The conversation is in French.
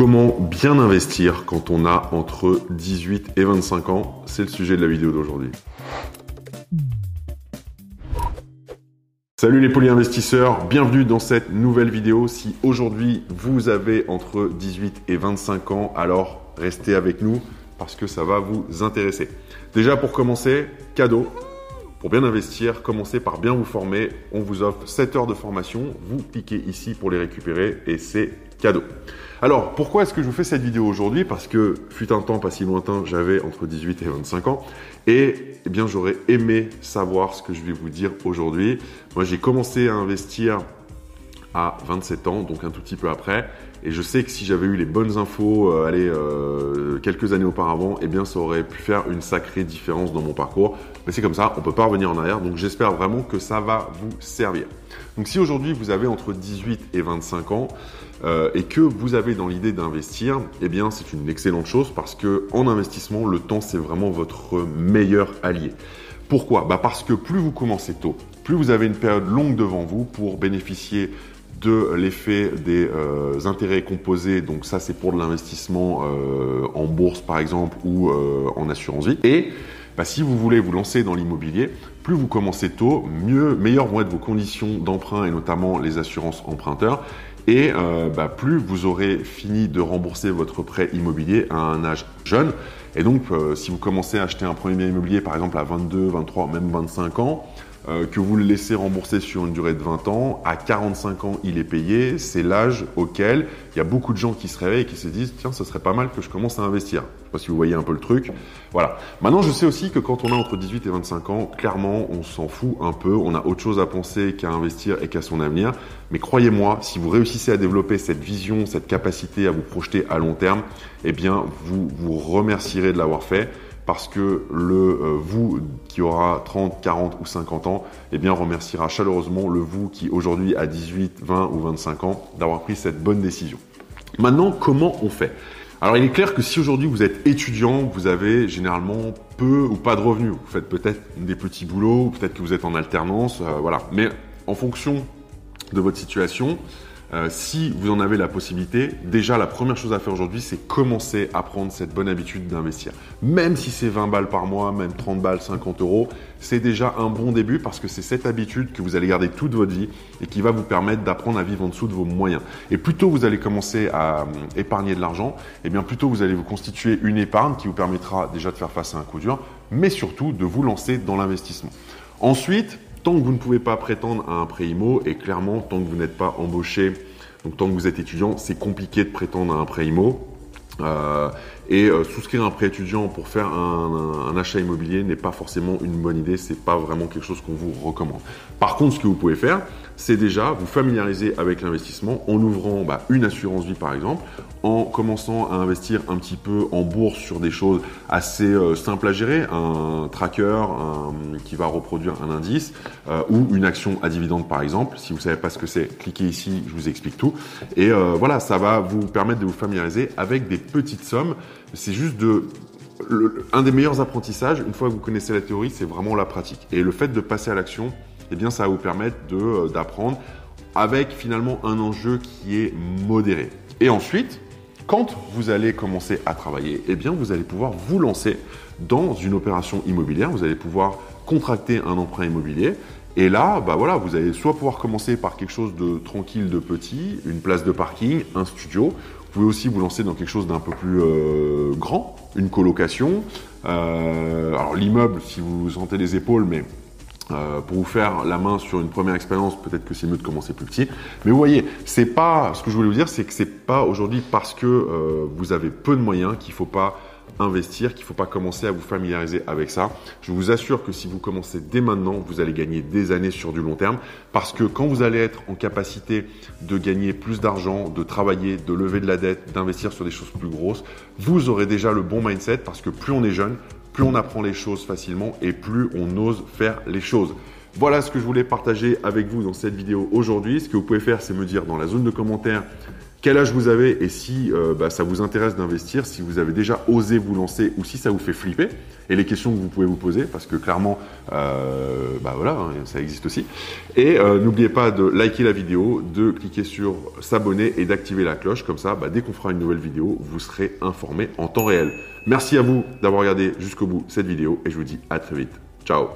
Comment bien investir quand on a entre 18 et 25 ans? C'est le sujet de la vidéo d'aujourd'hui. Salut les polyinvestisseurs, bienvenue dans cette nouvelle vidéo. Si aujourd'hui vous avez entre 18 et 25 ans, alors restez avec nous parce que ça va vous intéresser. Déjà pour commencer, cadeau. Pour bien investir, commencez par bien vous former. On vous offre 7 heures de formation. Vous cliquez ici pour les récupérer et c'est cadeau. Alors, pourquoi est-ce que je vous fais cette vidéo aujourd'hui? Parce que, fut un temps pas si lointain, j'avais entre 18 et 25 ans. Et eh bien, j'aurais aimé savoir ce que je vais vous dire aujourd'hui. Moi, j'ai commencé à investir à 27 ans, donc un tout petit peu après. Et je sais que si j'avais eu les bonnes infos, euh, euh, quelques années auparavant, eh bien, ça aurait pu faire une sacrée différence dans mon parcours. Mais c'est comme ça, on peut pas revenir en arrière. Donc, j'espère vraiment que ça va vous servir. Donc, si aujourd'hui vous avez entre 18 et 25 ans euh, et que vous avez dans l'idée d'investir, eh bien, c'est une excellente chose parce que en investissement, le temps c'est vraiment votre meilleur allié. Pourquoi? Bah Parce que plus vous commencez tôt, plus vous avez une période longue devant vous pour bénéficier de l'effet des euh, intérêts composés, donc ça c'est pour de l'investissement euh, en bourse par exemple ou euh, en assurance vie. Et bah, si vous voulez vous lancer dans l'immobilier, plus vous commencez tôt, mieux, meilleures vont être vos conditions d'emprunt et notamment les assurances emprunteurs. Et bah, plus vous aurez fini de rembourser votre prêt immobilier à un âge jeune. Et donc, si vous commencez à acheter un premier bien immobilier, par exemple à 22, 23, même 25 ans, euh, que vous le laissez rembourser sur une durée de 20 ans, à 45 ans, il est payé. C'est l'âge auquel il y a beaucoup de gens qui se réveillent et qui se disent tiens, ce serait pas mal que je commence à investir. Je sais pas si vous voyez un peu le truc. Voilà. Maintenant, je sais aussi que quand on a entre 18 et 25 ans, clairement, on s'en fout un peu. On a autre chose à penser qu'à investir et qu'à son avenir. Mais croyez-moi, si vous réussissez à développer cette vision, cette capacité à vous projeter à long terme, eh bien, vous vous remercierez de l'avoir fait parce que le euh, vous qui aura 30, 40 ou 50 ans, eh bien remerciera chaleureusement le vous qui aujourd'hui a 18, 20 ou 25 ans d'avoir pris cette bonne décision. Maintenant, comment on fait? Alors il est clair que si aujourd'hui vous êtes étudiant, vous avez généralement peu ou pas de revenus. Vous faites peut-être des petits boulots, peut-être que vous êtes en alternance, euh, voilà. Mais en fonction de votre situation, euh, si vous en avez la possibilité, déjà la première chose à faire aujourd'hui, c'est commencer à prendre cette bonne habitude d'investir. Même si c'est 20 balles par mois, même 30 balles, 50 euros, c'est déjà un bon début parce que c'est cette habitude que vous allez garder toute votre vie et qui va vous permettre d'apprendre à vivre en dessous de vos moyens. Et plus tôt vous allez commencer à euh, épargner de l'argent, et eh bien plus tôt vous allez vous constituer une épargne qui vous permettra déjà de faire face à un coup dur, mais surtout de vous lancer dans l'investissement. Ensuite, Tant que vous ne pouvez pas prétendre à un prêt IMO, et clairement, tant que vous n'êtes pas embauché, donc tant que vous êtes étudiant, c'est compliqué de prétendre à un prêt IMO. Euh, et euh, souscrire un prêt étudiant pour faire un, achat immobilier n'est pas forcément une bonne idée, c'est pas vraiment quelque chose qu'on vous recommande. Par contre, ce que vous pouvez faire, c'est déjà vous familiariser avec l'investissement en ouvrant bah, une assurance vie par exemple, en commençant à investir un petit peu en bourse sur des choses assez euh, simples à gérer, un tracker qui va reproduire un indice euh, ou une action à dividende par exemple. Si vous ne savez pas ce que c'est, cliquez ici, je vous explique tout. Et voilà, ça va vous permettre de vous familiariser avec des petites sommes c'est juste de un des meilleurs apprentissages, une fois que vous connaissez la théorie, c'est vraiment la pratique. Et le fait de passer à l'action, eh ça va vous permettre euh, d'apprendre avec finalement un enjeu qui est modéré. Et ensuite, quand vous allez commencer à travailler, eh bien, vous allez pouvoir vous lancer dans une opération immobilière. Vous allez pouvoir contracter un emprunt immobilier. Et là, bah voilà, vous allez soit pouvoir commencer par quelque chose de tranquille, de petit, une place de parking, un studio, pouvez aussi vous lancer dans quelque chose d'un peu plus euh, grand, une colocation. Euh, alors l'immeuble, si vous sentez les épaules, mais euh, pour vous faire la main sur une première expérience, peut-être que c'est mieux de commencer plus petit. Mais vous voyez, c'est pas ce que je voulais vous dire, c'est que c'est pas aujourd'hui parce que vous avez peu de moyens qu'il faut pas investir, qu'il ne faut pas commencer à vous familiariser avec ça. Je vous assure que si vous commencez dès maintenant, vous allez gagner des années sur du long terme parce que quand vous allez être en capacité de gagner plus d'argent, de travailler, de lever de la dette, d'investir sur des choses plus grosses, vous aurez déjà le bon mindset parce que plus on est jeune, plus on apprend les choses facilement et plus on ose faire les choses. Voilà ce que je voulais partager avec vous dans cette vidéo aujourd'hui. Ce que vous pouvez faire, c'est me dire dans la zone de commentaires quel âge vous avez et si euh, bah, ça vous intéresse d'investir, si vous avez déjà osé vous lancer ou si ça vous fait flipper, et les questions que vous pouvez vous poser, parce que clairement, euh, bah voilà, hein, ça existe aussi. Et euh, n'oubliez pas de liker la vidéo, de cliquer sur s'abonner et d'activer la cloche, comme ça, bah, dès qu'on fera une nouvelle vidéo, vous serez informé en temps réel. Merci à vous d'avoir regardé jusqu'au bout cette vidéo et je vous dis à très vite. Ciao